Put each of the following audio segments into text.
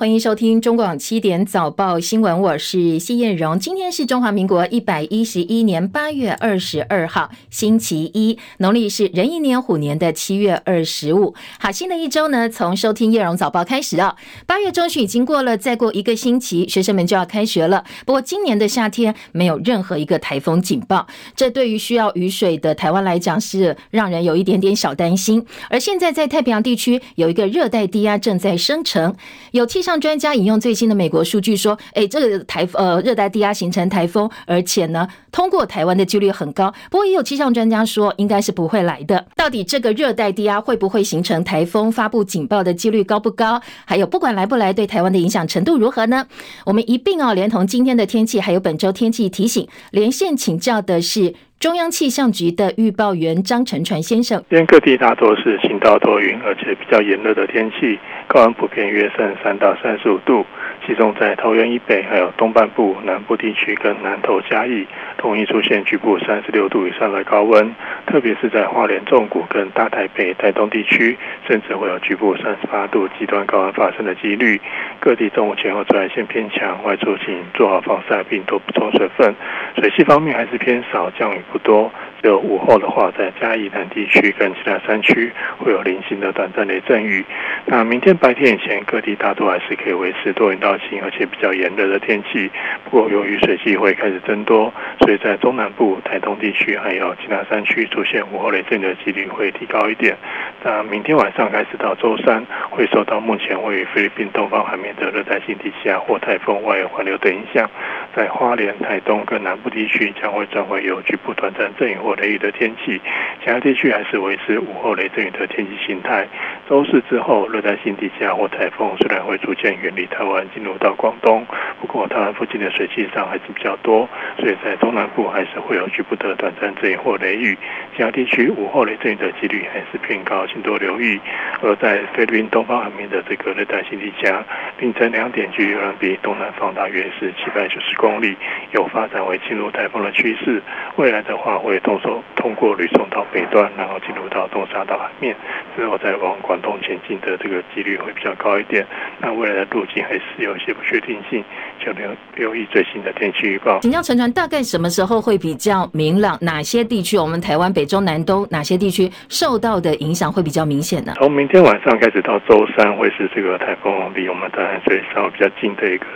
欢迎收听中广七点早报新闻，我是谢燕荣。今天是中华民国一百一十一年八月二十二号，星期一，农历是壬寅年虎年的七月二十五。好，新的一周呢，从收听燕荣早报开始啊。八月中旬已经过了，再过一个星期，学生们就要开学了。不过今年的夏天没有任何一个台风警报，这对于需要雨水的台湾来讲是让人有一点点小担心。而现在在太平洋地区有一个热带低压正在生成，有气。上专家引用最新的美国数据说，哎，这个台呃热带低压形成台风，而且呢通过台湾的几率很高。不过也有气象专家说，应该是不会来的。到底这个热带低压会不会形成台风，发布警报的几率高不高？还有不管来不来，对台湾的影响程度如何呢？我们一并哦，连同今天的天气，还有本周天气提醒，连线请教的是中央气象局的预报员张成传先生。今天各地大多是晴到多云，而且比较炎热的天气。高温普遍约三十三到三十五度，其中在桃园以北、还有东半部、南部地区跟南投嘉义，容易出现局部三十六度以上的高温，特别是在花莲纵谷跟大台北、台东地区，甚至会有局部三十八度极端高温发生的几率。各地中午前后紫外线偏强，外出请做好防晒，并多补充水分。水系方面还是偏少，降雨不多。只有午后的话，在嘉义南地区跟其他山区会有零星的短暂雷阵雨。那明天白天以前，各地大多还是可以维持多云到晴，而且比较炎热的天气。不过，由于水汽会开始增多，所以在中南部、台东地区还有其他山区出现午后雷阵雨的几率会提高一点。那明天晚上开始到周三，会受到目前位于菲律宾东方海面的热带性低气压或台风外环流的影响，在花莲、台东跟南部地区将会转为有局部短暂阵雨或雷雨的天气，其他地区还是维持午后雷阵雨的天气形态。周四之后，热带性低气压或台风虽然会逐渐远离台湾，进入到广东，不过台湾附近的水汽上还是比较多，所以在东南部还是会有局部的短暂阵雨或雷雨。其他地区午后雷阵雨的几率还是偏高，请多留意。而在菲律宾东方海面的这个热带性低气压，凌晨两点距离比东南方大约是七百九十公里，有发展为进入台风的趋势。未来的话会动手。通过吕宋岛北端，然后进入到东沙岛海面，之后再往广东前进的这个几率会比较高一点。那未来的路径还是有一些不确定性，就留留意最新的天气预报。请教陈船，大概什么时候会比较明朗？哪些地区？我们台湾北中南东哪些地区受到的影响会比较明显呢？从明天晚上开始到周三，会是这个台风离我们台湾最稍微比较近的一个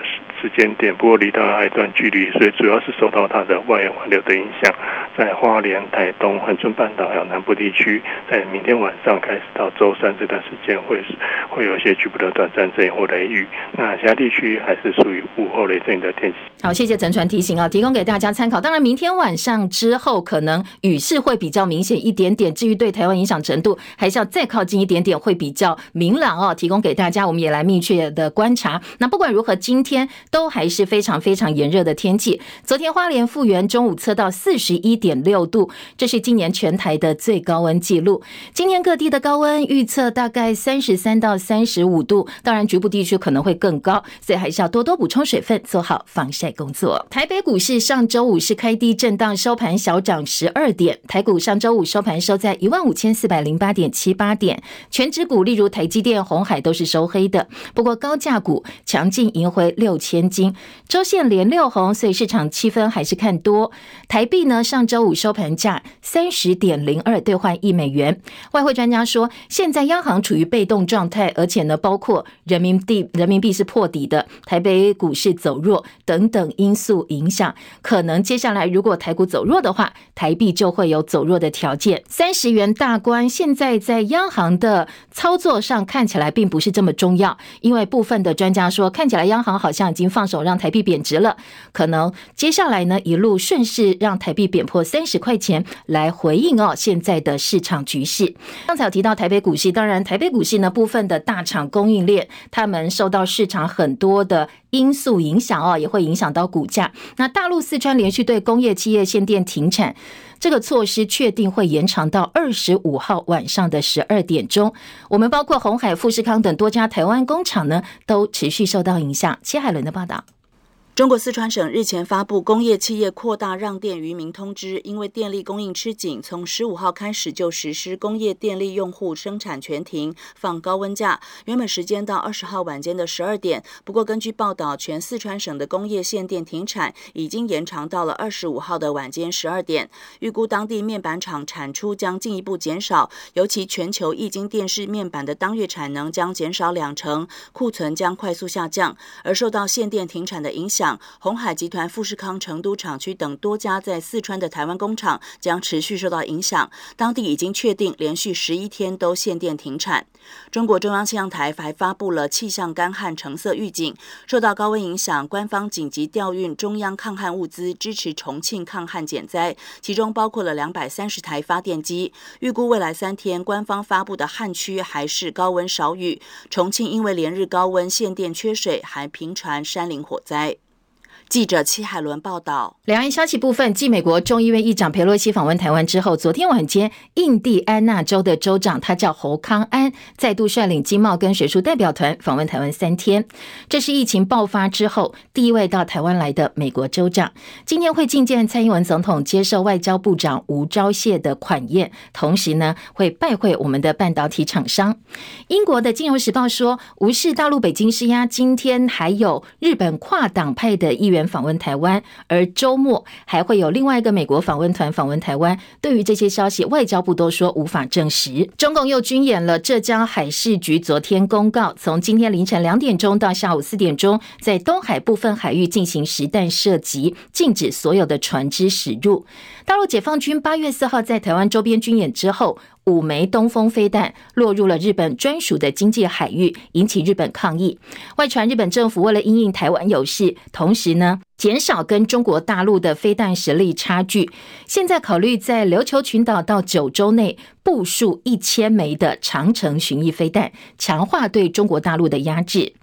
时间点，不过离它还一段距离，所以主要是受到它的外环流的影响，在花莲、台东、恒春半岛还有南部地区，在明天晚上开始到周三这段时间，会会有些局部的短暂阵或雷雨。那其他地区还是属于午后雷阵的天气。好，谢谢陈传提醒啊，提供给大家参考。当然，明天晚上之后可能雨势会比较明显一点点，至于对台湾影响程度，还是要再靠近一点点会比较明朗哦。提供给大家，我们也来密切的观察。那不管如何，今天。都还是非常非常炎热的天气。昨天花莲复原中午测到四十一点六度，这是今年全台的最高温记录。今天各地的高温预测大概三十三到三十五度，当然局部地区可能会更高，所以还是要多多补充水分，做好防晒工作。台北股市上周五是开低震荡，收盘小涨十二点。台股上周五收盘收在一万五千四百零八点七八点，权值股例如台积电、红海都是收黑的，不过高价股强劲赢回六千。金周线连六红，所以市场气氛还是看多。台币呢，上周五收盘价三十点零二兑换一美元。外汇专家说，现在央行处于被动状态，而且呢，包括人民币人民币是破底的，台北股市走弱等等因素影响，可能接下来如果台股走弱的话，台币就会有走弱的条件。三十元大关，现在在央行的操作上看起来并不是这么重要，因为部分的专家说，看起来央行好像已经。放手让台币贬值了，可能接下来呢，一路顺势让台币贬破三十块钱来回应哦现在的市场局势。刚才有提到台北股市，当然台北股市呢，部分的大厂供应链，他们受到市场很多的因素影响哦，也会影响到股价。那大陆四川连续对工业企业限电停产。这个措施确定会延长到二十五号晚上的十二点钟。我们包括红海、富士康等多家台湾工厂呢，都持续受到影响。切海伦的报道。中国四川省日前发布工业企业扩大让电于民通知，因为电力供应吃紧，从十五号开始就实施工业电力用户生产全停、放高温假。原本时间到二十号晚间的十二点，不过根据报道，全四川省的工业限电停产已经延长到了二十五号的晚间十二点。预估当地面板厂产出将进一步减少，尤其全球液晶电视面板的当月产能将减少两成，库存将快速下降。而受到限电停产的影响，鸿海集团富士康成都厂区等多家在四川的台湾工厂将持续受到影响，当地已经确定连续十一天都限电停产。中国中央气象台还发布了气象干旱橙色预警，受到高温影响，官方紧急调运中央抗旱物资，支持重庆抗旱减灾，其中包括了两百三十台发电机。预估未来三天，官方发布的旱区还是高温少雨。重庆因为连日高温限电缺水，还频传山林火灾。记者戚海伦报道。两岸消息部分，继美国众议院议长佩洛西访问台湾之后，昨天晚间，印第安纳州的州长他叫侯康安，再度率领经贸跟学术代表团访问台湾三天。这是疫情爆发之后第一位到台湾来的美国州长。今天会觐见蔡英文总统，接受外交部长吴钊燮的款宴，同时呢会拜会我们的半导体厂商。英国的《金融时报》说，无视大陆北京施压，今天还有日本跨党派的议员。访问台湾，而周末还会有另外一个美国访问团访问台湾。对于这些消息，外交部都说无法证实。中共又军演了，浙江海事局昨天公告，从今天凌晨两点钟到下午四点钟，在东海部分海域进行实弹射击，禁止所有的船只驶入。大陆解放军八月四号在台湾周边军演之后，五枚东风飞弹落入了日本专属的经济海域，引起日本抗议。外传日本政府为了因应台湾有事，同时呢减少跟中国大陆的飞弹实力差距，现在考虑在琉球群岛到九州内部署一千枚的长程巡弋飞弹，强化对中国大陆的压制。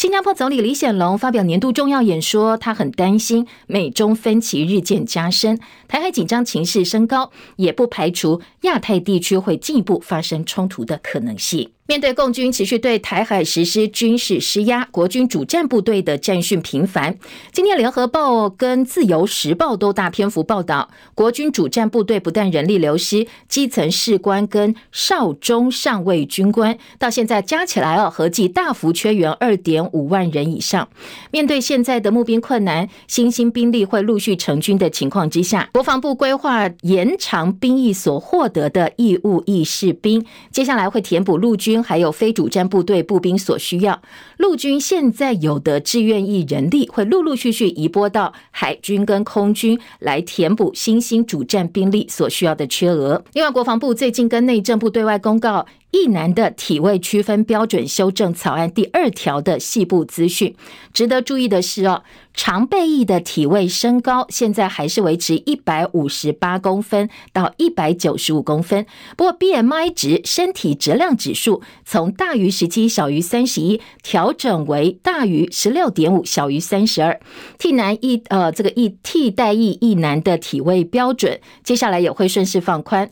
新加坡总理李显龙发表年度重要演说，他很担心美中分歧日渐加深，台海紧张情势升高，也不排除亚太地区会进一步发生冲突的可能性。面对共军持续对台海实施军事施压，国军主战部队的战训频繁。今天，《联合报》跟《自由时报》都大篇幅报道，国军主战部队不但人力流失，基层士官跟少中上尉军官到现在加起来哦，合计大幅缺员二点五万人以上。面对现在的募兵困难，新兴兵力会陆续成军的情况之下，国防部规划延长兵役所获得的义务役士兵，接下来会填补陆军。还有非主战部队步兵所需要，陆军现在有的志愿役人力会陆陆续续移拨到海军跟空军来填补新兴主战兵力所需要的缺额。另外，国防部最近跟内政部对外公告。役男的体位区分标准修正草案第二条的细部资讯，值得注意的是哦，常备役的体位身高现在还是维持一百五十八公分到一百九十五公分，不过 BMI 值身体质量指数从大于十七小于三十一调整为大于十六点五小于三十二。替男役呃这个役替代役役男的体位标准，接下来也会顺势放宽。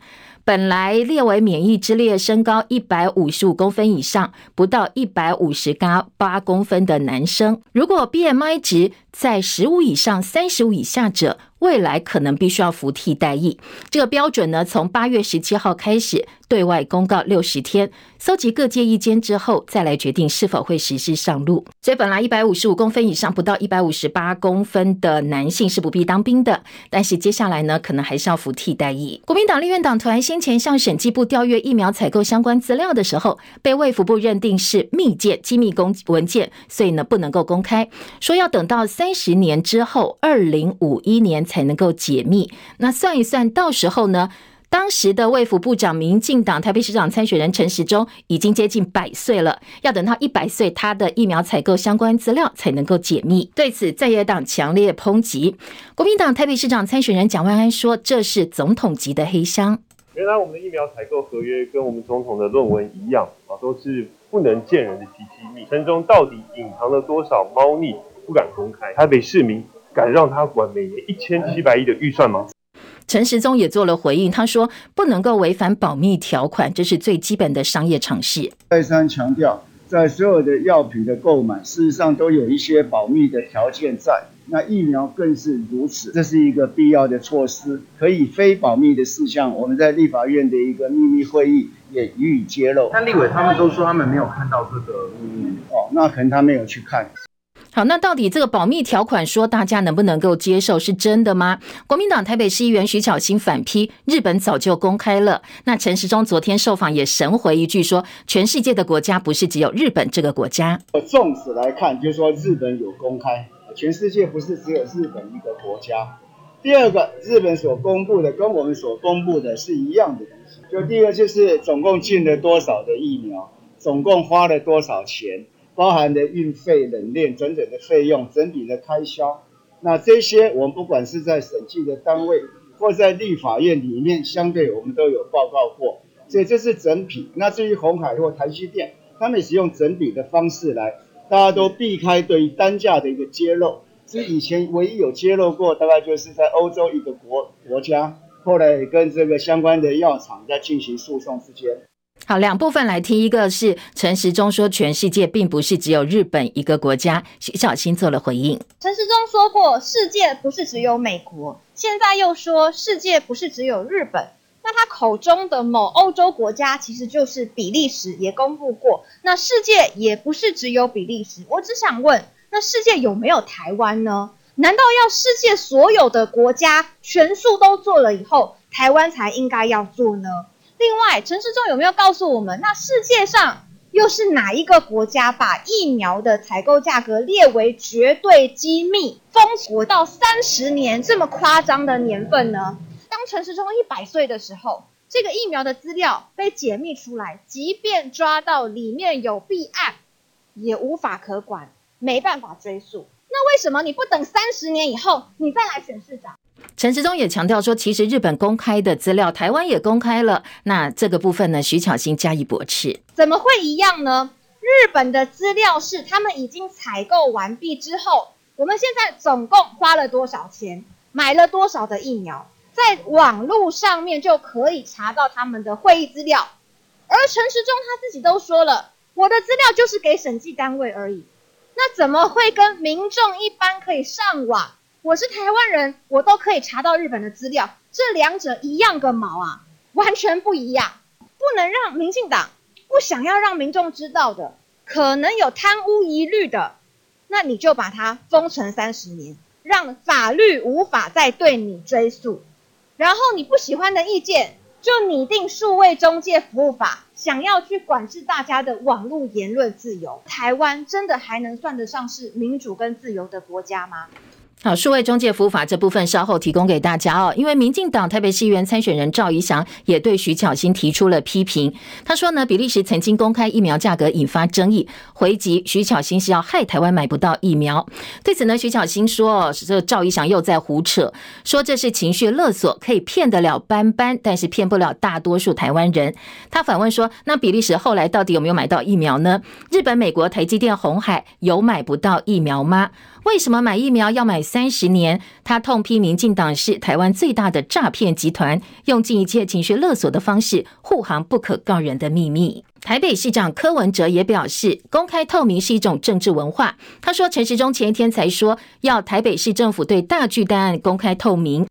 本来列为免疫之列，身高一百五十五公分以上，不到一百五十八公分的男生，如果 BMI 值在十五以上、三十五以下者，未来可能必须要服替代役。这个标准呢，从八月十七号开始对外公告六十天，搜集各界意见之后，再来决定是否会实施上路。所以本来一百五十五公分以上，不到一百五十八公分的男性是不必当兵的，但是接下来呢，可能还是要服替代役。国民党立院党团先前向审计部调阅疫苗采购相关资料的时候，被卫福部认定是密件、机密公文件，所以呢不能够公开，说要等到三十年之后，二零五一年。才能够解密。那算一算，到时候呢，当时的卫福部长、民进党台北市长参选人陈时中已经接近百岁了，要等到一百岁，他的疫苗采购相关资料才能够解密。对此，在野党强烈抨击。国民党台北市长参选人蒋万安说：“这是总统级的黑箱。原来我们的疫苗采购合约跟我们总统的论文一样啊，都是不能见人的机密。陈中到底隐藏了多少猫腻，不敢公开。台北市民。”敢让他管每年一千七百亿的预算吗？陈时中也做了回应，他说不能够违反保密条款，这是最基本的商业常识。再三强调，在所有的药品的购买，事实上都有一些保密的条件在。那疫苗更是如此，这是一个必要的措施。可以非保密的事项，我们在立法院的一个秘密会议也予以揭露。但立委他们都说他们没有看到这个秘密哦，那可能他没有去看。好，那到底这个保密条款说大家能不能够接受是真的吗？国民党台北市议员徐巧芯反批，日本早就公开了。那陈时中昨天受访也神回一句说，全世界的国家不是只有日本这个国家。纵使来看，就是说日本有公开，全世界不是只有日本一个国家。第二个，日本所公布的跟我们所公布的是一样的东西。就第一个就是总共进了多少的疫苗，总共花了多少钱。包含的运费、冷链、整整的费用、整体的开销，那这些我们不管是在审计的单位，或在立法院里面，相对我们都有报告过，所以这是整体。那至于红海或台积电，他们使用整体的方式来，大家都避开对于单价的一个揭露。所以以前唯一有揭露过，大概就是在欧洲一个国国家，后来跟这个相关的药厂在进行诉讼之间。好，两部分来听，一个是陈时中说全世界并不是只有日本一个国家，徐巧芯做了回应。陈时中说过，世界不是只有美国，现在又说世界不是只有日本，那他口中的某欧洲国家其实就是比利时，也公布过，那世界也不是只有比利时。我只想问，那世界有没有台湾呢？难道要世界所有的国家全数都做了以后，台湾才应该要做呢？另外，陈时中有没有告诉我们，那世界上又是哪一个国家把疫苗的采购价格列为绝对机密，封锁到三十年这么夸张的年份呢？当陈时中一百岁的时候，这个疫苗的资料被解密出来，即便抓到里面有弊案，也无法可管，没办法追溯。那为什么你不等三十年以后，你再来选市长？陈时中也强调说，其实日本公开的资料，台湾也公开了。那这个部分呢，徐巧芯加以驳斥。怎么会一样呢？日本的资料是他们已经采购完毕之后，我们现在总共花了多少钱，买了多少的疫苗，在网络上面就可以查到他们的会议资料。而陈时中他自己都说了，我的资料就是给审计单位而已。那怎么会跟民众一般可以上网？我是台湾人，我都可以查到日本的资料，这两者一样个毛啊，完全不一样。不能让民进党不想要让民众知道的，可能有贪污疑虑的，那你就把它封存三十年，让法律无法再对你追诉。然后你不喜欢的意见，就拟定数位中介服务法，想要去管制大家的网络言论自由。台湾真的还能算得上是民主跟自由的国家吗？好，数位中介服务法这部分稍后提供给大家哦。因为民进党台北市议员参选人赵怡翔也对徐巧芯提出了批评。他说呢，比利时曾经公开疫苗价格引发争议，回击徐巧芯是要害台湾买不到疫苗。对此呢，徐巧芯说，这赵怡翔又在胡扯，说这是情绪勒索，可以骗得了班班，但是骗不了大多数台湾人。他反问说，那比利时后来到底有没有买到疫苗呢？日本、美国、台积电、红海有买不到疫苗吗？为什么买疫苗要买三十年？他痛批民进党是台湾最大的诈骗集团，用尽一切情绪勒索的方式护航不可告人的秘密。台北市长柯文哲也表示，公开透明是一种政治文化。他说，陈时中前一天才说要台北市政府对大巨蛋案公开透明。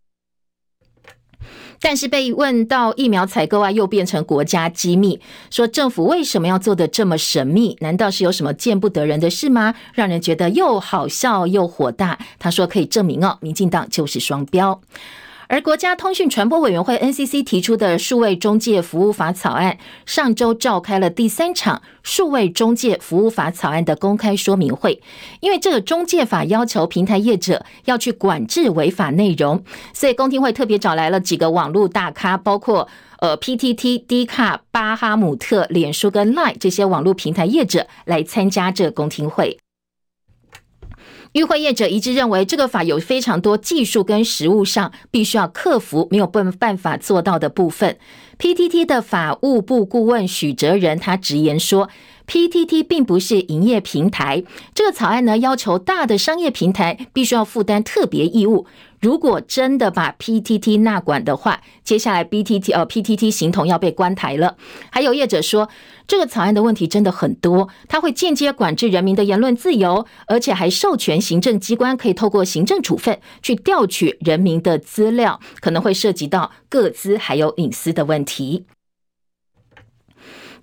但是被问到疫苗采购啊，又变成国家机密，说政府为什么要做的这么神秘？难道是有什么见不得人的事吗？让人觉得又好笑又火大。他说可以证明哦，民进党就是双标。而国家通讯传播委员会 NCC 提出的数位中介服务法草案，上周召开了第三场数位中介服务法草案的公开说明会。因为这个中介法要求平台业者要去管制违法内容，所以公听会特别找来了几个网络大咖，包括呃 PTT、D 卡、巴哈姆特、脸书跟 Line 这些网络平台业者来参加这公听会。与会业者一致认为，这个法有非常多技术跟实务上必须要克服没有办办法做到的部分。PTT 的法务部顾问许哲仁他直言说，PTT 并不是营业平台。这个草案呢，要求大的商业平台必须要负担特别义务，如果真的把 PTT 纳管的话，接下来 BTT 呃 PTT 形同要被关台了。还有业者说，这个草案的问题真的很多，它会间接管制人民的言论自由，而且还授权行政机关可以透过行政处分去调取人民的资料，可能会涉及到个资还有隐私的问题。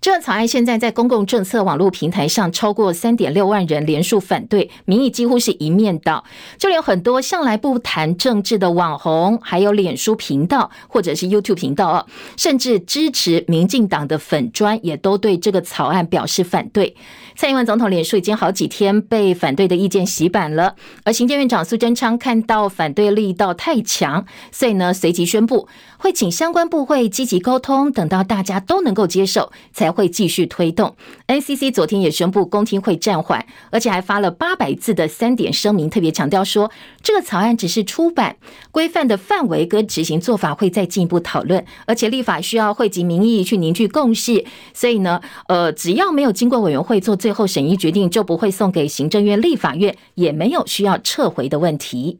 这草案现在在公共政策网络平台上超过三点六万人连署反对，民意几乎是一面倒。就连很多向来不谈政治的网红，还有脸书频道或者是 YouTube 频道啊，甚至支持民进党的粉砖，也都对这个草案表示反对。蔡英文总统脸书已经好几天被反对的意见洗版了，而行政院长苏贞昌看到反对力道太强，所以呢随即宣布会请相关部会积极沟通，等到大家都能够接受，才会继续推动。NCC 昨天也宣布公听会暂缓，而且还发了八百字的三点声明，特别强调说这个草案只是初版，规范的范围跟执行做法会再进一步讨论，而且立法需要汇集民意去凝聚共识，所以呢，呃，只要没有经过委员会做。最后审议决定就不会送给行政院、立法院，也没有需要撤回的问题。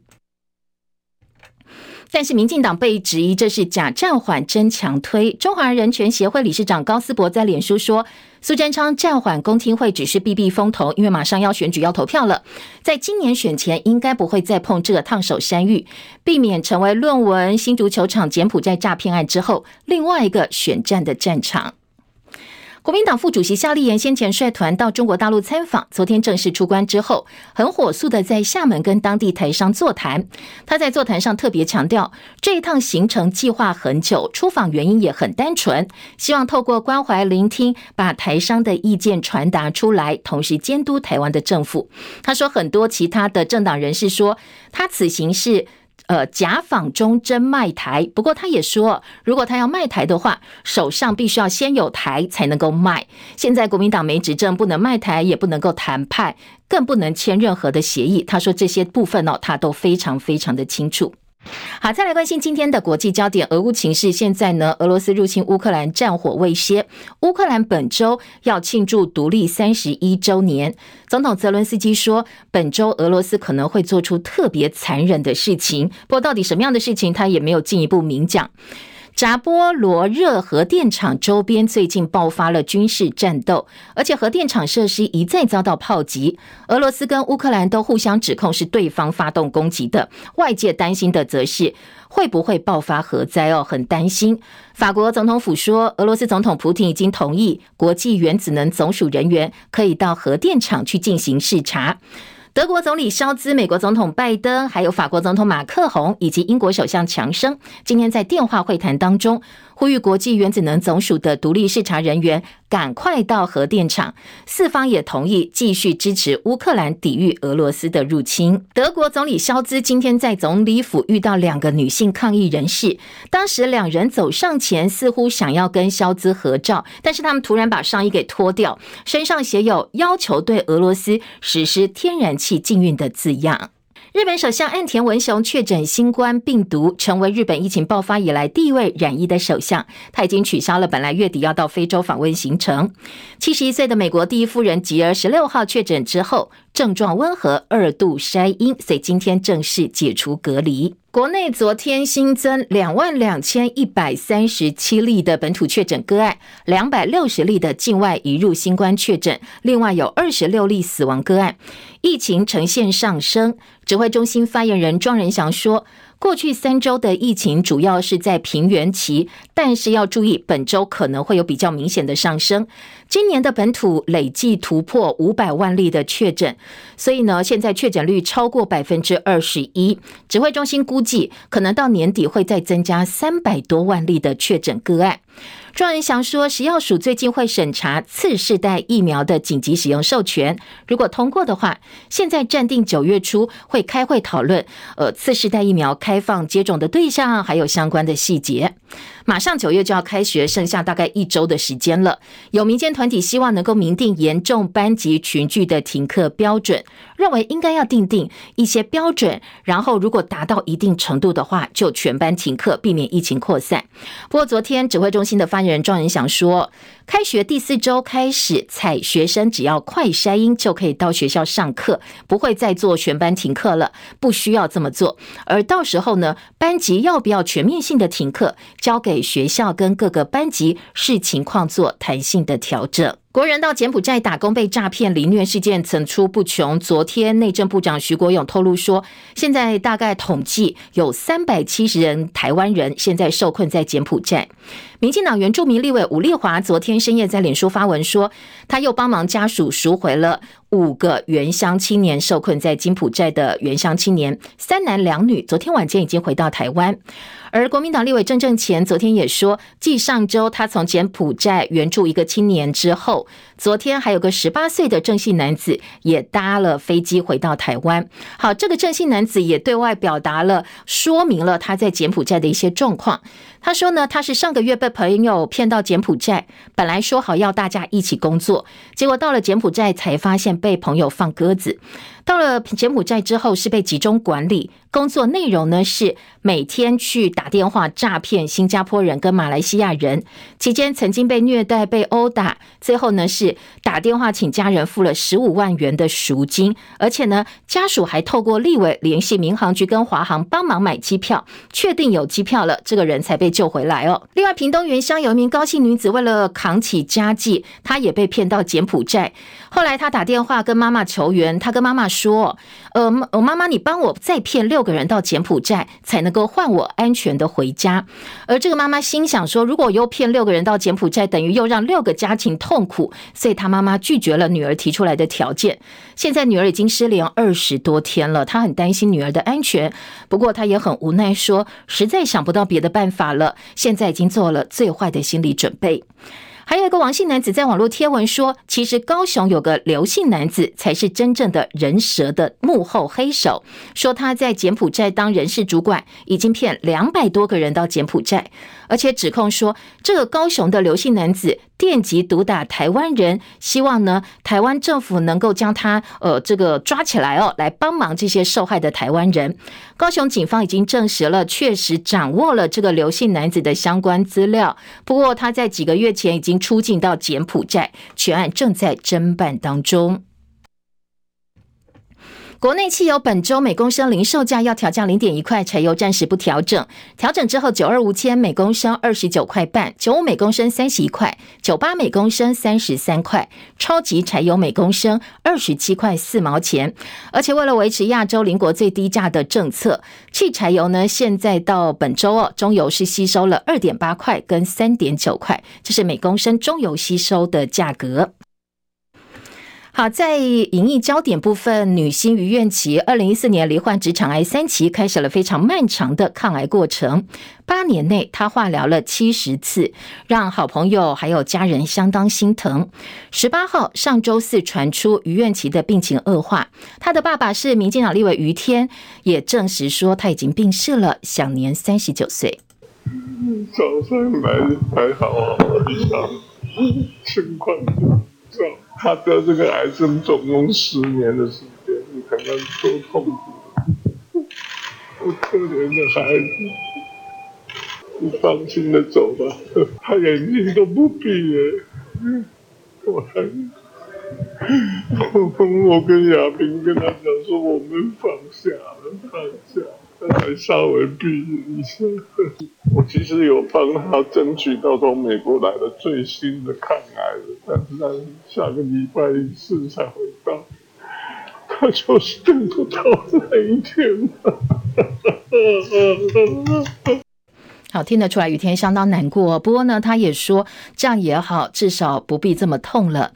但是民进党被质疑这是假暂缓真强推。中华人权协会理事长高思博在脸书说，苏贞昌暂缓公听会只是避避风头，因为马上要选举要投票了，在今年选前应该不会再碰这个烫手山芋，避免成为论文、新足球场、柬埔寨诈骗案之后另外一个选战的战场。国民党副主席夏立言先前率团到中国大陆参访，昨天正式出关之后，很火速的在厦门跟当地台商座谈。他在座谈上特别强调，这一趟行程计划很久，出访原因也很单纯，希望透过关怀聆听，把台商的意见传达出来，同时监督台湾的政府。他说，很多其他的政党人士说，他此行是。呃，假仿中真卖台。不过他也说，如果他要卖台的话，手上必须要先有台才能够卖。现在国民党没执政，不能卖台，也不能够谈判，更不能签任何的协议。他说这些部分哦，他都非常非常的清楚。好，再来关心今天的国际焦点，俄乌情势。现在呢，俄罗斯入侵乌克兰，战火未歇。乌克兰本周要庆祝独立三十一周年。总统泽伦斯基说，本周俄罗斯可能会做出特别残忍的事情。不过，到底什么样的事情，他也没有进一步明讲。扎波罗热核电厂周边最近爆发了军事战斗，而且核电厂设施一再遭到炮击。俄罗斯跟乌克兰都互相指控是对方发动攻击的，外界担心的则是会不会爆发核灾哦，很担心。法国总统府说，俄罗斯总统普京已经同意国际原子能总署人员可以到核电厂去进行视察。德国总理肖兹、美国总统拜登，还有法国总统马克宏以及英国首相强生，今天在电话会谈当中，呼吁国际原子能总署的独立视察人员赶快到核电厂。四方也同意继续支持乌克兰抵御俄罗斯的入侵。德国总理肖兹今天在总理府遇到两个女性抗议人士，当时两人走上前，似乎想要跟肖兹合照，但是他们突然把上衣给脱掉，身上写有要求对俄罗斯实施天然气禁运的字样。日本首相岸田文雄确诊新冠病毒，成为日本疫情爆发以来第一位染疫的首相。他已经取消了本来月底要到非洲访问行程。七十一岁的美国第一夫人吉尔十六号确诊之后，症状温和，二度筛阴，所以今天正式解除隔离。国内昨天新增两万两千一百三十七例的本土确诊个案，两百六十例的境外移入新冠确诊，另外有二十六例死亡个案，疫情呈现上升。指挥中心发言人庄人祥说，过去三周的疫情主要是在平原期，但是要注意，本周可能会有比较明显的上升。今年的本土累计突破五百万例的确诊，所以呢，现在确诊率超过百分之二十一。指挥中心估计，可能到年底会再增加三百多万例的确诊个案。庄人祥说，食药署最近会审查次世代疫苗的紧急使用授权，如果通过的话，现在暂定九月初会开会讨论，呃，次世代疫苗开放接种的对象，还有相关的细节。马上九月就要开学，剩下大概一周的时间了。有民间团体希望能够明定严重班级群聚的停课标准，认为应该要定定一些标准，然后如果达到一定程度的话，就全班停课，避免疫情扩散。不过昨天指挥中心的发言人庄人祥说，开学第四周开始采学生只要快筛音就可以到学校上课，不会再做全班停课了，不需要这么做。而到时候呢，班级要不要全面性的停课，交给学校跟各个班级视情况做弹性的调整。国人到柬埔寨打工被诈骗凌虐事件层出不穷。昨天内政部长徐国勇透露说，现在大概统计有三百七十人台湾人现在受困在柬埔寨。民进党原住民立委吴丽华昨天深夜在脸书发文说，他又帮忙家属赎回了五个原乡青年受困在柬埔寨的原乡青年，三男两女，昨天晚间已经回到台湾。而国民党立委郑正前昨天也说，继上周他从柬埔寨援助一个青年之后，昨天还有个十八岁的郑姓男子也搭了飞机回到台湾。好，这个郑姓男子也对外表达了，说明了他在柬埔寨的一些状况。他说呢，他是上个月被朋友骗到柬埔寨，本来说好要大家一起工作，结果到了柬埔寨才发现被朋友放鸽子。到了柬埔寨之后是被集中管理，工作内容呢是每天去打电话诈骗新加坡人跟马来西亚人，期间曾经被虐待、被殴打，最后呢是打电话请家人付了十五万元的赎金，而且呢家属还透过立委联系民航局跟华航帮忙买机票，确定有机票了，这个人才被救回来哦。另外，屏东原乡有一名高姓女子为了扛起家计，她也被骗到柬埔寨，后来她打电话跟妈妈求援，她跟妈妈说。呃，我妈妈，你帮我再骗六个人到柬埔寨，才能够换我安全的回家。而这个妈妈心想说，如果又骗六个人到柬埔寨，等于又让六个家庭痛苦，所以她妈妈拒绝了女儿提出来的条件。现在女儿已经失联二十多天了，她很担心女儿的安全，不过她也很无奈，说实在想不到别的办法了，现在已经做了最坏的心理准备。还有一个王姓男子在网络贴文说，其实高雄有个刘姓男子才是真正的人蛇的幕后黑手，说他在柬埔寨当人事主管，已经骗两百多个人到柬埔寨。而且指控说，这个高雄的刘姓男子电击毒打台湾人，希望呢台湾政府能够将他呃这个抓起来哦，来帮忙这些受害的台湾人。高雄警方已经证实了，确实掌握了这个刘姓男子的相关资料。不过他在几个月前已经出境到柬埔寨，全案正在侦办当中。国内汽油本周每公升零售价要调降零点一块，柴油暂时不调整。调整之后，九二五千每公升二十九块半，九五每公升三十一块，九八每公升三十三块，超级柴油每公升二十七块四毛钱。而且为了维持亚洲邻国最低价的政策，汽柴油呢现在到本周哦，中油是吸收了二点八块跟三点九块，这是每公升中油吸收的价格。好，在影艺焦点部分，女星于愿琪，二零一四年罹患直肠癌三期，开始了非常漫长的抗癌过程。八年内，她化疗了七十次，让好朋友还有家人相当心疼。十八号，上周四传出于愿琪的病情恶化，她的爸爸是民进党立委于天，也证实说他已经病逝了，享年三十九岁。早上来还好啊，晚上 情况他得这个癌症总共十年的时间，你看看多痛苦！我可怜的孩子，你放心的走吧，他眼睛都不闭耶。我还，我跟亚萍跟他讲说，我们放下了，放下。还稍微避一下。我其实有帮他争取到从美国来的最新的抗癌的，但是他下个礼拜四才会到，他就是等不到那一天了。好，听得出来，雨天相当难过。不过呢，他也说这样也好，至少不必这么痛了。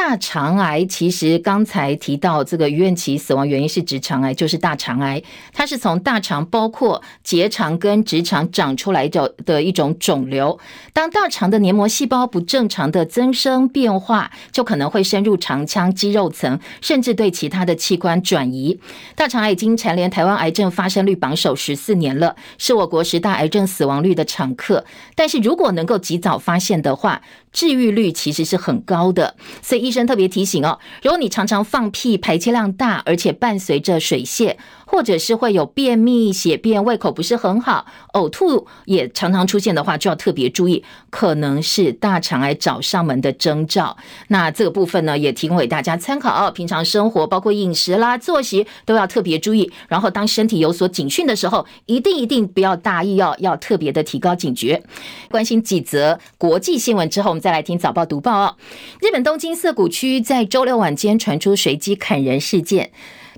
大肠癌其实刚才提到这个于愿琪死亡原因是直肠癌，就是大肠癌，它是从大肠包括结肠跟直肠长出来的的一种肿瘤。当大肠的黏膜细胞不正常的增生变化，就可能会深入肠腔肌肉层，甚至对其他的器官转移。大肠癌已经蝉联台湾癌症发生率榜首十四年了，是我国十大癌症死亡率的常客，但是如果能够及早发现的话，治愈率其实是很高的。所以医生特别提醒哦，如果你常常放屁、排气量大，而且伴随着水泄，或者是会有便秘、血便、胃口不是很好、呕吐也常常出现的话，就要特别注意，可能是大肠癌找上门的征兆。那这个部分呢，也提供给大家参考哦。平常生活包括饮食啦、作息都要特别注意。然后当身体有所警讯的时候，一定一定不要大意哦，要特别的提高警觉。关心几则国际新闻之后，我们再来听早报读报哦。日本东京涩谷区在周六晚间传出随机砍人事件。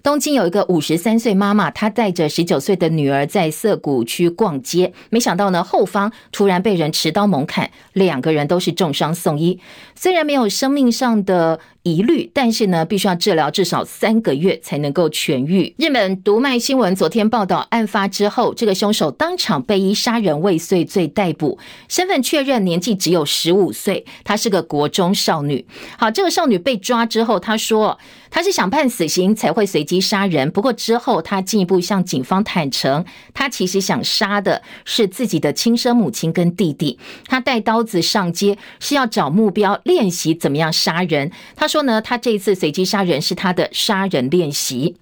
东京有一个五十三岁妈妈，她带着十九岁的女儿在涩谷区逛街，没想到呢，后方突然被人持刀猛砍，两个人都是重伤送医，虽然没有生命上的疑虑，但是呢，必须要治疗至少三个月才能够痊愈。日本读卖新闻昨天报道，案发之后，这个凶手当场被以杀人未遂罪逮捕，身份确认，年纪只有十五岁，她是个国中少女。好，这个少女被抓之后，她说她是想判死刑才会随机杀人，不过之后她进一步向警方坦诚，她其实想杀的是自己的亲生母亲跟弟弟。她带刀子上街是要找目标练习怎么样杀人。她。说呢，他这一次随机杀人是他的杀人练习。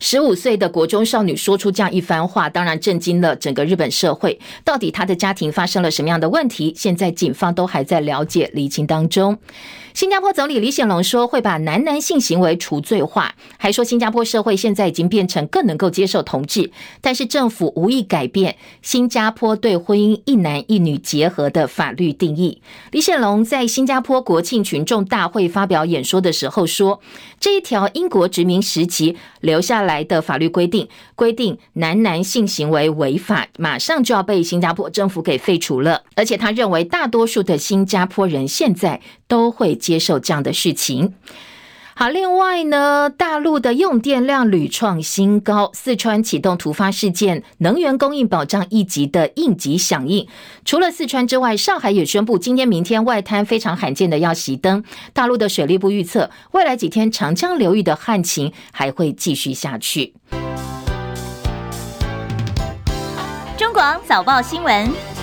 十五岁的国中少女说出这样一番话，当然震惊了整个日本社会。到底她的家庭发生了什么样的问题？现在警方都还在了解厘清当中。新加坡总理李显龙说会把男男性行为除罪化，还说新加坡社会现在已经变成更能够接受同志，但是政府无意改变新加坡对婚姻一男一女结合的法律定义。李显龙在新加坡国庆群众大会发表演说的时候说，这一条英国殖民时期留留下来的法律规定，规定男男性行为违法，马上就要被新加坡政府给废除了，而且他认为大多数的新加坡人现在都会。接受这样的事情。好，另外呢，大陆的用电量屡创新高，四川启动突发事件能源供应保障一级的应急响应。除了四川之外，上海也宣布今天、明天外滩非常罕见的要熄灯。大陆的水利部预测，未来几天长江流域的旱情还会继续下去。中广早报新闻。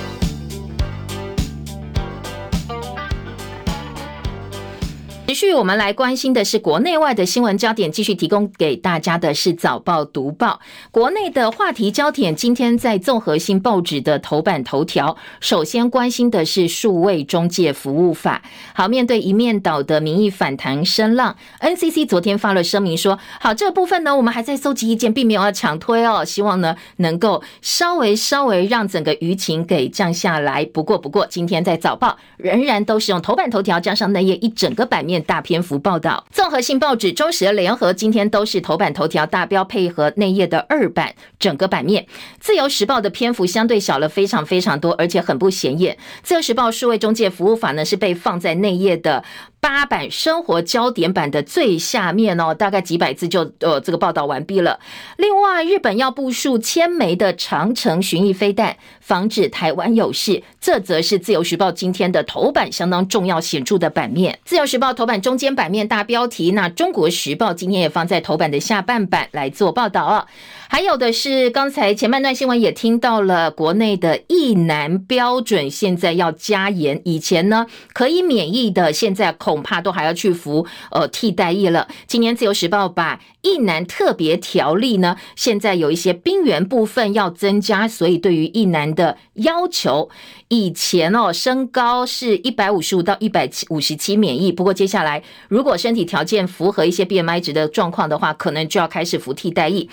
继续，我们来关心的是国内外的新闻焦点。继续提供给大家的是早报读报。国内的话题焦点，今天在综合性报纸的头版头条，首先关心的是数位中介服务法。好，面对一面倒的民意反弹声浪，NCC 昨天发了声明说：好，这部分呢，我们还在搜集意见，并没有要强推哦，希望呢能够稍微稍微让整个舆情给降下来。不过，不过，今天在早报仍然都是用头版头条加上内页一整个版面。大篇幅报道，综合性报纸中时联合今天都是头版头条大标，配合内页的二版整个版面。自由时报的篇幅相对小了非常非常多，而且很不显眼。自由时报数位中介服务法呢，是被放在内页的。八版生活焦点版的最下面哦，大概几百字就呃这个报道完毕了。另外，日本要部署千枚的长程巡弋飞弹，防止台湾有事。这则是自由时报今天的头版相当重要显著的版面。自由时报头版中间版面大标题，那中国时报今天也放在头版的下半版来做报道啊。还有的是，刚才前半段新闻也听到了，国内的役男标准现在要加严。以前呢可以免疫的，现在恐怕都还要去服呃替代役了。今年自由时报把役男特别条例呢，现在有一些兵员部分要增加，所以对于役男的要求，以前哦身高是一百五十五到一百五十七免疫，不过接下来如果身体条件符合一些 BMI 值的状况的话，可能就要开始服替代役。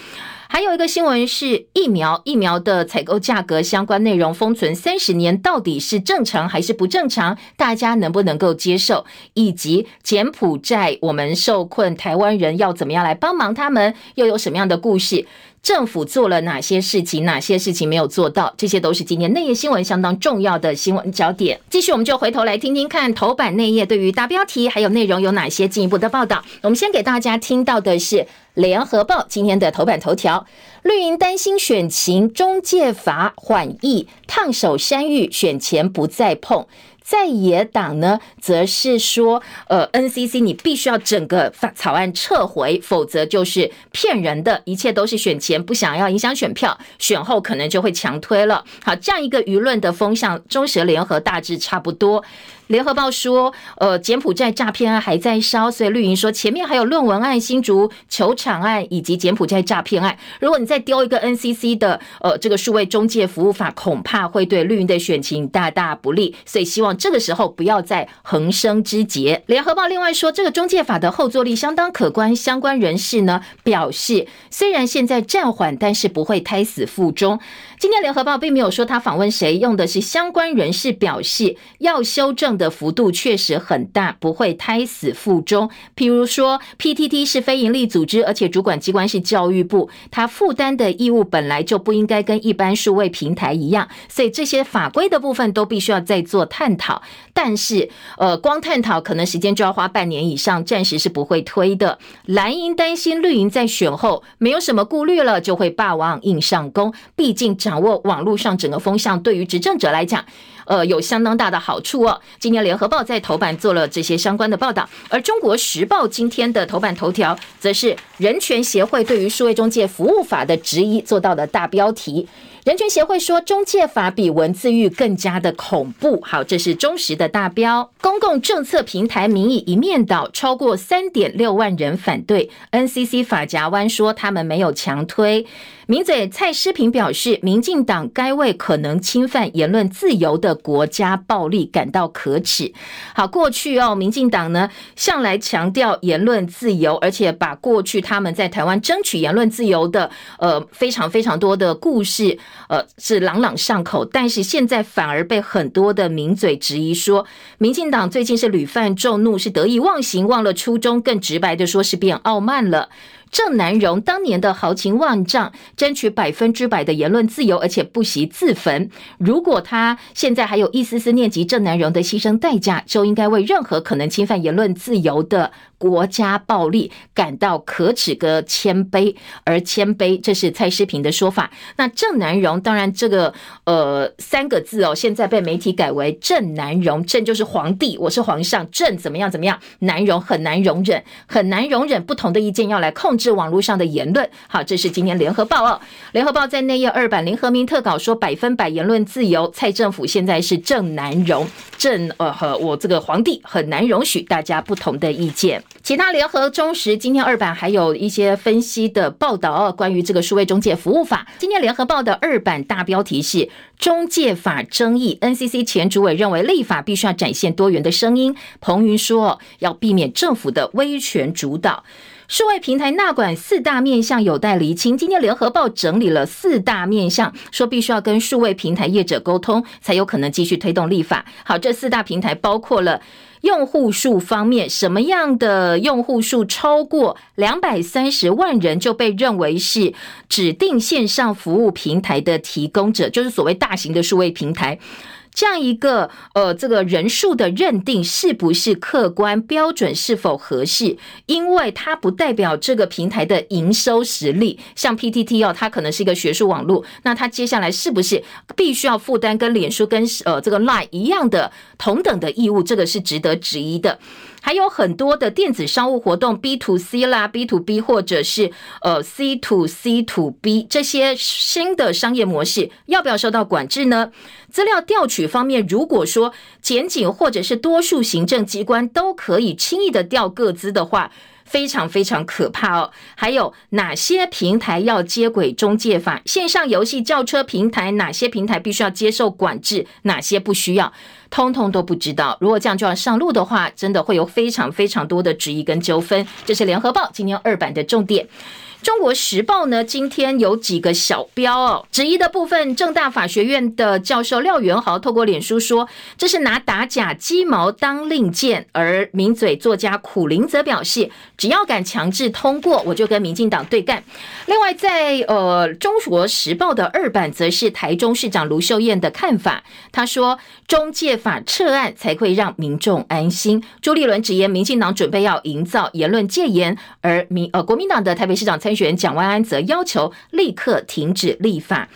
还有一个新闻是疫苗，疫苗的采购价格相关内容封存三十年，到底是正常还是不正常？大家能不能够接受？以及柬埔寨我们受困台湾人要怎么样来帮忙他们？又有什么样的故事？政府做了哪些事情？哪些事情没有做到？这些都是今天内页新闻相当重要的新闻焦点。继续，我们就回头来听听看头版内页对于大标题还有内容有哪些进一步的报道。我们先给大家听到的是。联合报今天的头版头条：绿营担心选情中介法缓议，烫手山芋，选前不再碰。在野党呢，则是说，呃，NCC 你必须要整个法草案撤回，否则就是骗人的，一切都是选前不想要影响选票，选后可能就会强推了。好，这样一个舆论的风向，中时联合大致差不多。联合报说，呃，柬埔寨诈骗案还在烧，所以绿营说前面还有论文案、新竹球场案以及柬埔寨诈骗案。如果你再丢一个 NCC 的呃这个数位中介服务法，恐怕会对绿营的选情大大不利。所以希望这个时候不要再横生枝节。联合报另外说，这个中介法的后坐力相当可观，相关人士呢表示，虽然现在暂缓，但是不会胎死腹中。今天联合报并没有说他访问谁，用的是相关人士表示要修正的幅度确实很大，不会胎死腹中。譬如说，PTT 是非营利组织，而且主管机关是教育部，他负担的义务本来就不应该跟一般数位平台一样，所以这些法规的部分都必须要再做探讨。但是，呃，光探讨可能时间就要花半年以上，暂时是不会推的。蓝营担心绿营在选后没有什么顾虑了，就会霸王硬上弓，毕竟。掌握网络上整个风向，对于执政者来讲，呃，有相当大的好处哦。今天联合报在头版做了这些相关的报道，而中国时报今天的头版头条则是人权协会对于数位中介服务法的质疑做到了大标题。人权协会说，中介法比文字狱更加的恐怖。好，这是中时的大标。公共政策平台民意一面倒，超过三点六万人反对。NCC 法夹弯说，他们没有强推。名嘴蔡诗平表示，民进党该为可能侵犯言论自由的国家暴力感到可耻。好，过去哦，民进党呢向来强调言论自由，而且把过去他们在台湾争取言论自由的呃非常非常多的故事。呃，是朗朗上口，但是现在反而被很多的名嘴质疑说，民进党最近是屡犯众怒，是得意忘形，忘了初衷，更直白的说是变傲慢了。郑南榕当年的豪情万丈，争取百分之百的言论自由，而且不惜自焚。如果他现在还有一丝丝念及郑南榕的牺牲代价，就应该为任何可能侵犯言论自由的国家暴力感到可耻跟谦卑。而谦卑，这是蔡诗萍的说法。那郑南榕，当然这个呃三个字哦，现在被媒体改为郑南榕。郑就是皇帝，我是皇上，郑怎么样怎么样？南荣很难容忍，很难容忍不同的意见要来控制网络上的言论，好，这是今天联合报哦。联合报在内页二版林和明特稿说，百分百言论自由，蔡政府现在是正难容，正呃和我这个皇帝很难容许大家不同的意见。其他联合中时今天二版还有一些分析的报道哦，关于这个数位中介服务法。今天联合报的二版大标题是中介法争议，NCC 前主委认为立法必须要展现多元的声音。彭云说要避免政府的威权主导。数位平台纳管四大面向有待厘清。今天联合报整理了四大面向，说必须要跟数位平台业者沟通，才有可能继续推动立法。好，这四大平台包括了用户数方面，什么样的用户数超过两百三十万人就被认为是指定线上服务平台的提供者，就是所谓大型的数位平台。这样一个呃，这个人数的认定是不是客观标准，是否合适？因为它不代表这个平台的营收实力。像 PTT 哦，它可能是一个学术网络，那它接下来是不是必须要负担跟脸书跟呃这个 Line 一样的同等的义务？这个是值得质疑的。还有很多的电子商务活动，B to C 啦，B to B 或者是呃 C to C to B 这些新的商业模式，要不要受到管制呢？资料调取方面，如果说检警或者是多数行政机关都可以轻易的调各资的话，非常非常可怕哦！还有哪些平台要接轨中介法？线上游戏轿车平台哪些平台必须要接受管制？哪些不需要？通通都不知道。如果这样就要上路的话，真的会有非常非常多的质疑跟纠纷。这是联合报今天二版的重点。中国时报呢，今天有几个小标哦，质疑的部分，政大法学院的教授廖元豪透过脸书说，这是拿打假鸡毛当令箭，而名嘴作家苦苓则表示，只要敢强制通过，我就跟民进党对干。另外在，在呃中国时报的二版，则是台中市长卢秀燕的看法，他说，中介法撤案才会让民众安心。朱立伦直言，民进党准备要营造言论戒严，而民呃国民党的台北市长。参选蒋万安则要求立刻停止立法。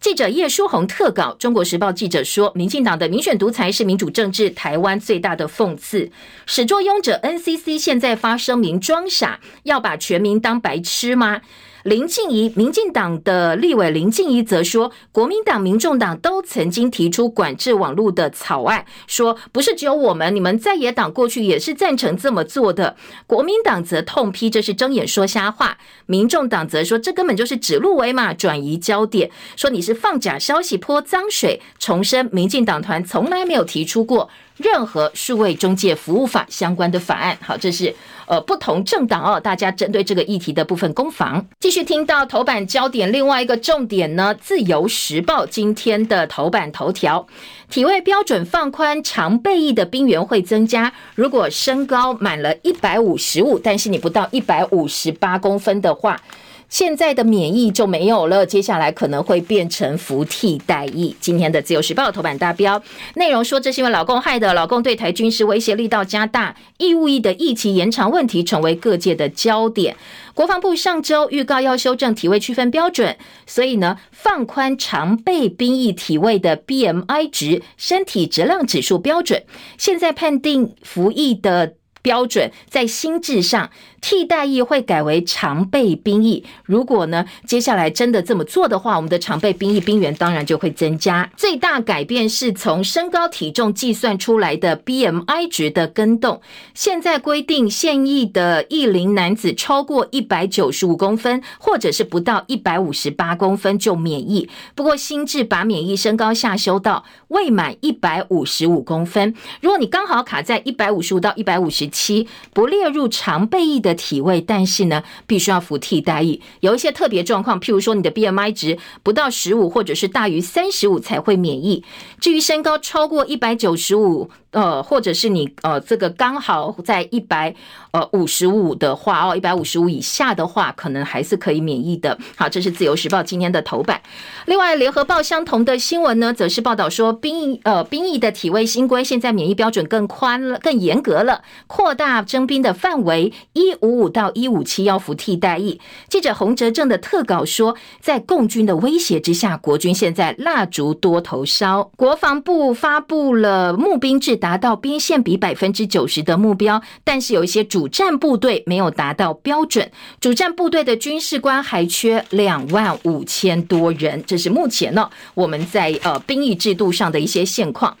记者叶书红特稿，《中国时报》记者说，民进党的民选独裁是民主政治台湾最大的讽刺。始作俑者 NCC 现在发声明装傻，要把全民当白痴吗？林静仪，民进党的立委林静仪则说，国民党、民众党都曾经提出管制网络的草案，说不是只有我们，你们在野党过去也是赞成这么做的。国民党则痛批这是睁眼说瞎话，民众党则说这根本就是指鹿为马，转移焦点，说你是放假消息泼脏水，重申民进党团从来没有提出过任何数位中介服务法相关的法案。好，这是。呃，不同政党哦，大家针对这个议题的部分攻防，继续听到头版焦点。另外一个重点呢，《自由时报》今天的头版头条，体位标准放宽，长背翼的兵员会增加。如果身高满了一百五十五，但是你不到一百五十八公分的话。现在的免疫就没有了，接下来可能会变成服替代役。今天的自由时报头版大标内容说，这是因为老共害的，老共对台军事威胁力道加大，义务役的役期延长问题成为各界的焦点。国防部上周预告要修正体位区分标准，所以呢，放宽常备兵役体位的 BMI 值、身体质量指数标准。现在判定服役的标准在心智上。替代役会改为常备兵役。如果呢，接下来真的这么做的话，我们的常备兵役兵员当然就会增加。最大改变是从身高体重计算出来的 BMI 值的更动。现在规定，现役的役龄男子超过一百九十五公分，或者是不到一百五十八公分就免役。不过新制把免役身高下修到未满一百五十五公分。如果你刚好卡在一百五十五到一百五十七，不列入常备役的。体位，但是呢，必须要服替代役。有一些特别状况，譬如说你的 BMI 值不到十五，或者是大于三十五才会免疫。至于身高超过一百九十五。呃，或者是你呃，这个刚好在一百呃五十五的话哦，一百五十五以下的话，可能还是可以免疫的。好，这是自由时报今天的头版。另外，联合报相同的新闻呢，则是报道说兵役呃兵役的体位新规，现在免疫标准更宽了，更严格了，扩大征兵的范围，一五五到一五七要服替代役。记者洪哲正的特稿说，在共军的威胁之下，国军现在蜡烛多头烧。国防部发布了募兵制。达到兵线比百分之九十的目标，但是有一些主战部队没有达到标准。主战部队的军事官还缺两万五千多人，这是目前呢我们在呃兵役制度上的一些现况。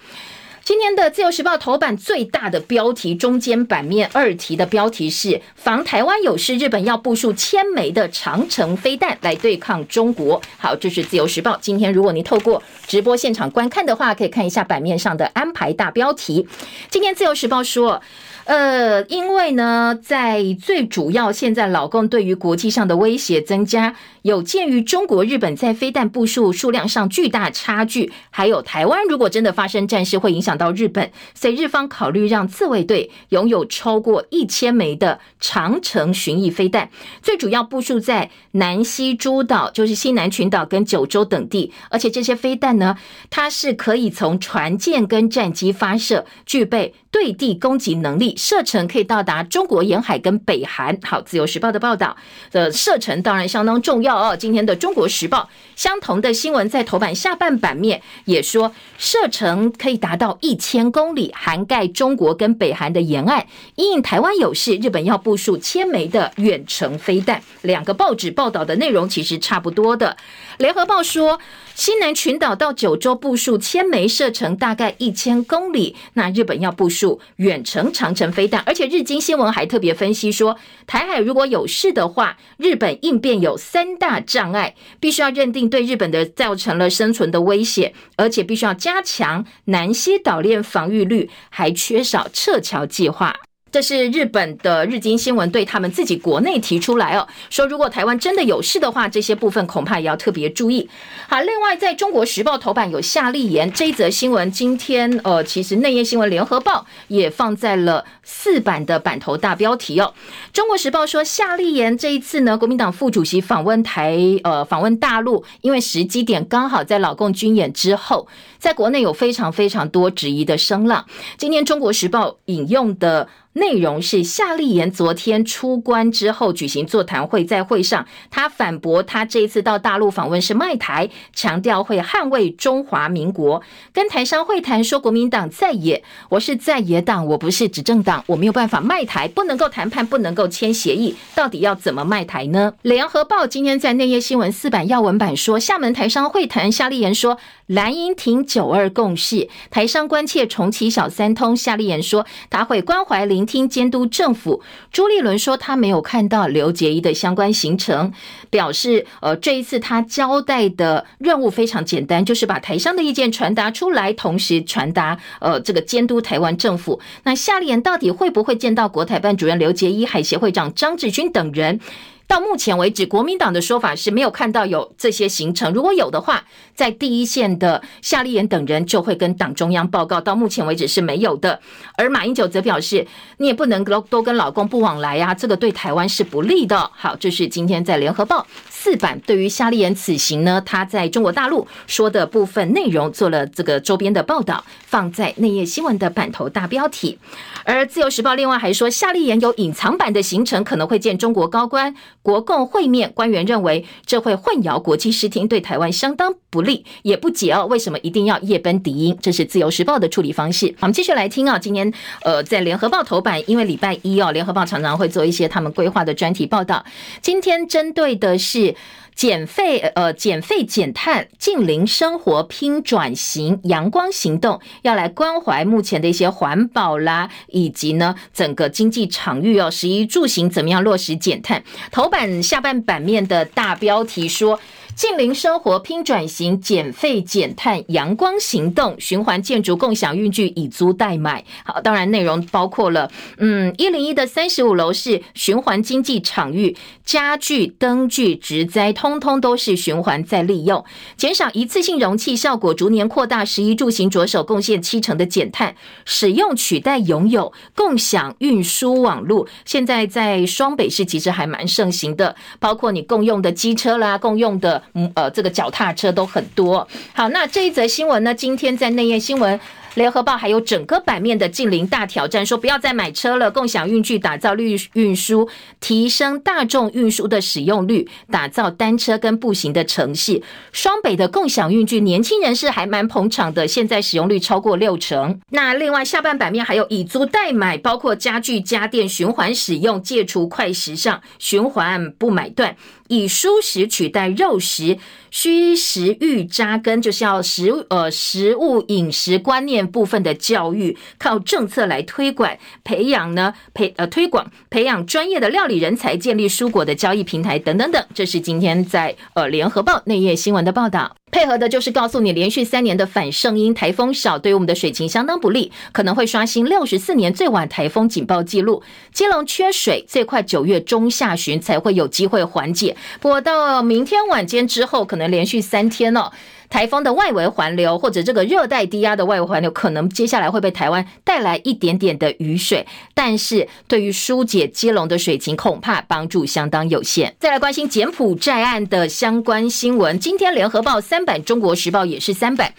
今天的自由时报头版最大的标题，中间版面二题的标题是“防台湾有事，日本要部署千枚的长城飞弹来对抗中国”。好，这是自由时报。今天如果您透过直播现场观看的话，可以看一下版面上的安排大标题。今天自由时报说。呃，因为呢，在最主要，现在老共对于国际上的威胁增加，有鉴于中国、日本在飞弹部署数量上巨大差距，还有台湾如果真的发生战事，会影响到日本，所以日方考虑让自卫队拥有超过一千枚的长城巡弋飞弹，最主要部署在南西诸岛，就是西南群岛跟九州等地，而且这些飞弹呢，它是可以从船舰跟战机发射，具备对地攻击能力。射程可以到达中国沿海跟北韩。好，自由时报的报道的射程当然相当重要哦。今天的中国时报相同的新闻在头版下半版面也说，射程可以达到一千公里，涵盖中国跟北韩的沿岸。因台湾有事，日本要部署千枚的远程飞弹。两个报纸报道的内容其实差不多的。联合报说。西南群岛到九州部署千枚，射程大概一千公里。那日本要部署远程长程飞弹，而且日经新闻还特别分析说，台海如果有事的话，日本应变有三大障碍，必须要认定对日本的造成了生存的威胁，而且必须要加强南西岛链防御率，还缺少撤侨计划。这是日本的日经新闻对他们自己国内提出来哦，说如果台湾真的有事的话，这些部分恐怕也要特别注意。好，另外在中国时报头版有夏立言这一则新闻，今天呃，其实内页新闻联合报也放在了四版的版头大标题哦。中国时报说夏立言这一次呢，国民党副主席访问台呃访问大陆，因为时机点刚好在老共军演之后，在国内有非常非常多质疑的声浪。今天中国时报引用的。内容是夏立言昨天出关之后举行座谈会，在会上他反驳他这一次到大陆访问是卖台，强调会捍卫中华民国。跟台商会谈说国民党在野，我是在野党，我不是执政党，我没有办法卖台，不能够谈判，不能够签协议，到底要怎么卖台呢？联合报今天在内页新闻四版要闻版说，厦门台商会谈，夏立言说蓝营挺九二共识，台商关切重启小三通，夏立言说他会关怀林聆听监督政府。朱立伦说他没有看到刘杰一的相关行程，表示呃这一次他交代的任务非常简单，就是把台商的意见传达出来，同时传达呃这个监督台湾政府。那夏立言到底会不会见到国台办主任刘杰一、海协会长张志军等人？到目前为止，国民党的说法是没有看到有这些行程。如果有的话，在第一线的夏立言等人就会跟党中央报告。到目前为止是没有的。而马英九则表示，你也不能都都跟老公不往来呀，这个对台湾是不利的。好，这是今天在联合报四版对于夏立言此行呢，他在中国大陆说的部分内容做了这个周边的报道，放在内页新闻的版头大标题。而自由时报另外还说，夏立言有隐藏版的行程，可能会见中国高官。国共会面，官员认为这会混淆国际视听，对台湾相当不利，也不解哦，为什么一定要夜奔敌英？这是自由时报的处理方式。我们继续来听啊，今天呃，在联合报头版，因为礼拜一哦，联合报常常会做一些他们规划的专题报道，今天针对的是。减费呃，减费减碳，近零生活拼转型，阳光行动要来关怀目前的一些环保啦，以及呢整个经济场域哦，十一住行怎么样落实减碳？头版下半版面的大标题说。近邻生活拼转型，减废减碳，阳光行动，循环建筑共享运具以租代买。好，当然内容包括了，嗯，一零一的三十五楼是循环经济场域，家具、灯具、植栽，通通都是循环再利用，减少一次性容器，效果逐年扩大，十一住行着手贡献七成的减碳，使用取代拥有，共享运输网络，现在在双北市其实还蛮盛行的，包括你共用的机车啦，共用的。嗯，呃，这个脚踏车都很多。好，那这一则新闻呢，今天在内页新闻。联合报还有整个版面的近邻大挑战，说不要再买车了，共享运具，打造绿运输，提升大众运输的使用率，打造单车跟步行的城市。双北的共享运具，年轻人是还蛮捧场的，现在使用率超过六成。那另外下半版面还有以租代买，包括家具家电循环使用，戒除快时尚，循环不买断，以蔬食取代肉食，需食育扎根，就是要食呃食物饮食观念。部分的教育靠政策来推广培养呢，培呃推广培养专业的料理人才，建立蔬果的交易平台等等等，这是今天在呃联合报内页新闻的报道。配合的就是告诉你，连续三年的反圣婴台风少，对于我们的水情相当不利，可能会刷新六十四年最晚台风警报记录。基隆缺水，最快九月中下旬才会有机会缓解，不过到明天晚间之后，可能连续三天了。台风的外围环流或者这个热带低压的外围环流，可能接下来会被台湾带来一点点的雨水，但是对于疏解基隆的水情，恐怕帮助相当有限。再来关心柬埔寨案的相关新闻，今天联合报三版，中国时报也是三版。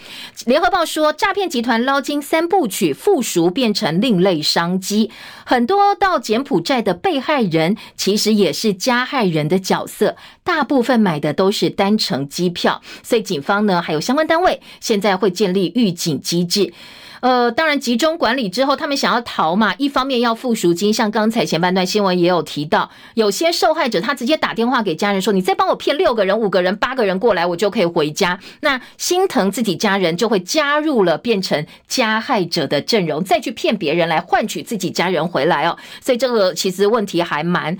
联合报说，诈骗集团捞金三部曲，富赎变成另类商机，很多到柬埔寨的被害人其实也是加害人的角色，大部分买的都是单程机票，所以警方呢。还有相关单位现在会建立预警机制，呃，当然集中管理之后，他们想要逃嘛，一方面要付赎金，像刚才前半段新闻也有提到，有些受害者他直接打电话给家人说：“你再帮我骗六个人、五个人、八个人过来，我就可以回家。”那心疼自己家人，就会加入了变成加害者的阵容，再去骗别人来换取自己家人回来哦。所以这个其实问题还蛮。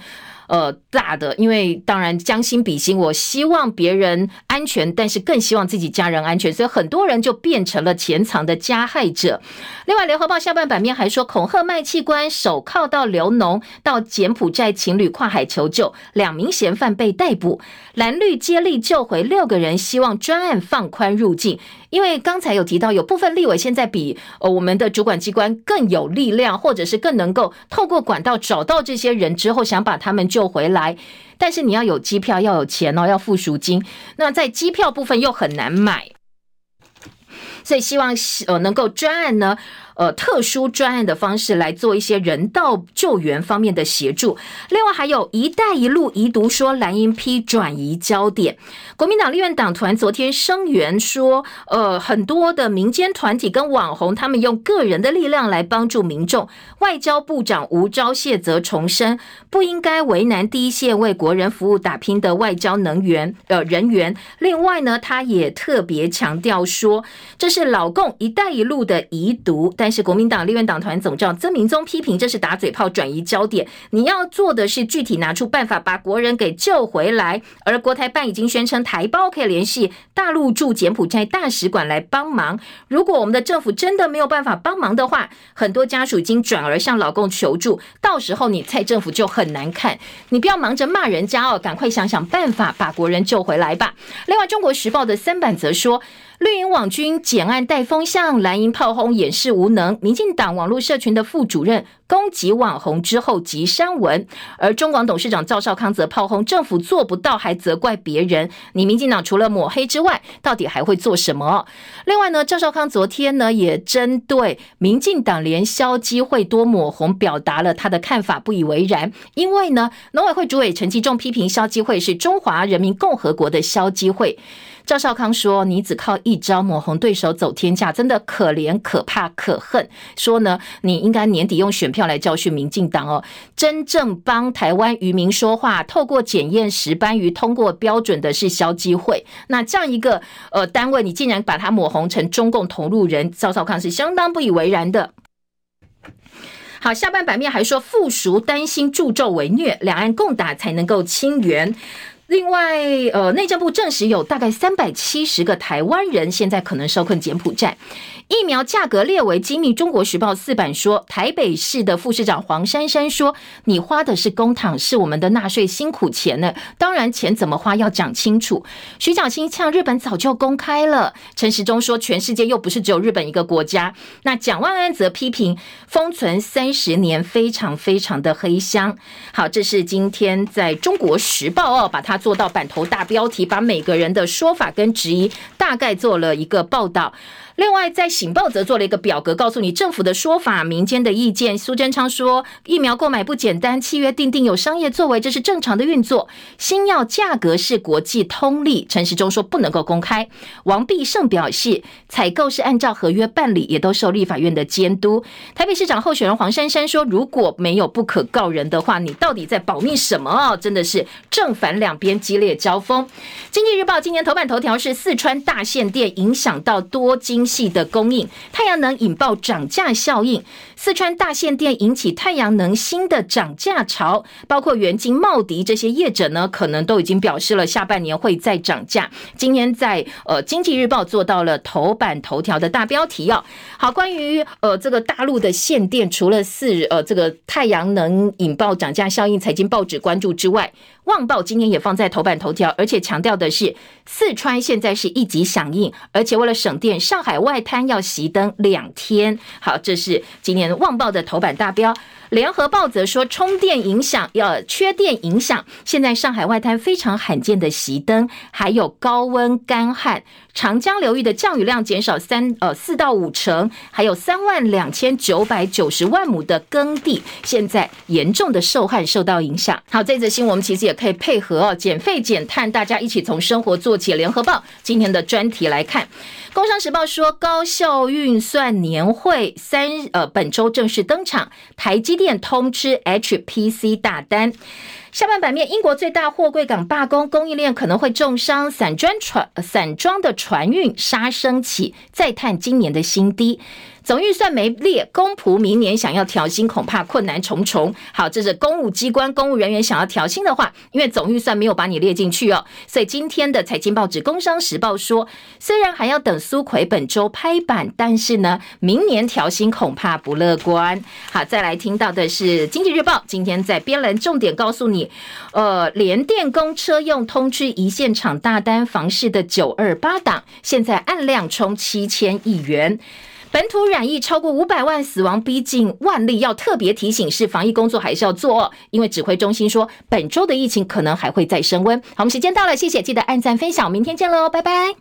呃，大的，因为当然将心比心，我希望别人安全，但是更希望自己家人安全，所以很多人就变成了潜藏的加害者。另外，联合报下半版面还说，恐吓卖器官，手铐到流农，到柬埔寨情侣跨海求救，两名嫌犯被逮捕，蓝绿接力救回六个人，希望专案放宽入境。因为刚才有提到，有部分立委现在比呃我们的主管机关更有力量，或者是更能够透过管道找到这些人之后，想把他们救回来。但是你要有机票，要有钱哦，要付赎金。那在机票部分又很难买。所以希望呃能够专案呢。呃，特殊专案的方式来做一些人道救援方面的协助。另外，还有一带一路遗毒说蓝营批转移焦点。国民党立院党团昨天声援说，呃，很多的民间团体跟网红，他们用个人的力量来帮助民众。外交部长吴钊燮则重申，不应该为难第一线为国人服务打拼的外交能源呃人员。另外呢，他也特别强调说，这是老共一带一路的遗毒。但是国民党立院党团总召曾明宗批评这是打嘴炮转移焦点，你要做的是具体拿出办法把国人给救回来。而国台办已经宣称台胞可以联系大陆驻柬埔寨大使馆来帮忙。如果我们的政府真的没有办法帮忙的话，很多家属已经转而向老共求助，到时候你蔡政府就很难看。你不要忙着骂人家哦，赶快想想办法把国人救回来吧。另外，《中国时报》的三版则说。绿营网军简案带风向，蓝营炮轰掩饰无能。民进党网络社群的副主任攻击网红之后即删文，而中广董事长赵少康则炮轰政府做不到，还责怪别人。你民进党除了抹黑之外，到底还会做什么？另外呢，赵少康昨天呢也针对民进党连消基会多抹红，表达了他的看法，不以为然。因为呢，农委会主委陈其仲批评消基会是中华人民共和国的消基会。赵少康说：“你只靠一招抹红对手走天价，真的可怜、可怕、可恨。说呢，你应该年底用选票来教训民进党哦，真正帮台湾渔民说话，透过检验石斑鱼通过标准的是消基会。那这样一个呃单位，你竟然把它抹红成中共同路人，赵少康是相当不以为然的。好，下半版面还说，副淑担心助纣为虐，两岸共打才能够清源。”另外，呃，内政部证实有大概三百七十个台湾人现在可能受困柬埔寨。疫苗价格列为机密，《中国时报》四版说，台北市的副市长黄珊珊说：“你花的是公帑，是我们的纳税辛苦钱呢。当然，钱怎么花要讲清楚。”徐巧芯呛日本早就公开了。陈时中说：“全世界又不是只有日本一个国家。”那蒋万安则批评封存三十年，非常非常的黑箱。好，这是今天在中国时报哦，把它做到版头大标题，把每个人的说法跟质疑大概做了一个报道。另外，在《醒报》则做了一个表格，告诉你政府的说法、民间的意见。苏贞昌说，疫苗购买不简单，契约订定有商业作为，这是正常的运作。新药价格是国际通例，陈时中说不能够公开。王必胜表示，采购是按照合约办理，也都受立法院的监督。台北市长候选人黄珊珊说，如果没有不可告人的话，你到底在保密什么啊？真的是正反两边激烈交锋。经济日报今年头版头条是四川大限电影响到多金系的供应，太阳能引爆涨价效应。四川大限电引起太阳能新的涨价潮，包括元晶、茂迪这些业者呢，可能都已经表示了下半年会再涨价。今天在呃经济日报做到了头版头条的大标题哦。好，关于呃这个大陆的限电，除了四呃这个太阳能引爆涨价效应，财经报纸关注之外。旺报今天也放在头版头条，而且强调的是，四川现在是一级响应，而且为了省电，上海外滩要熄灯两天。好，这是今年旺报的头版大标。联合报则说，充电影响，要缺电影响，现在上海外滩非常罕见的熄灯，还有高温干旱，长江流域的降雨量减少三呃四到五成，还有三万两千九百九十万亩的耕地现在严重的受旱，受到影响。好，这则新闻我们其实也可以配合哦，减废减碳，大家一起从生活做起。联合报今天的专题来看。工商时报说，高效运算年会三呃本周正式登场，台积电通吃 HPC 大单。下半版面，英国最大货柜港罢工，供应链可能会重伤，散装船散装的船运杀声起，再探今年的新低。总预算没列，公仆明年想要调薪，恐怕困难重重。好，这是公务机关公务人员想要调薪的话，因为总预算没有把你列进去哦。所以今天的财经报纸《工商时报》说，虽然还要等苏奎本周拍板，但是呢，明年调薪恐怕不乐观。好，再来听到的是《经济日报》今天在边栏重点告诉你，呃，联电公车用通知一线厂大单，房市的九二八档现在按量冲七千亿元。本土染疫超过五百万，死亡逼近万例，要特别提醒是防疫工作还是要做，因为指挥中心说本周的疫情可能还会再升温。好，我们时间到了，谢谢，记得按赞分享，明天见喽，拜拜。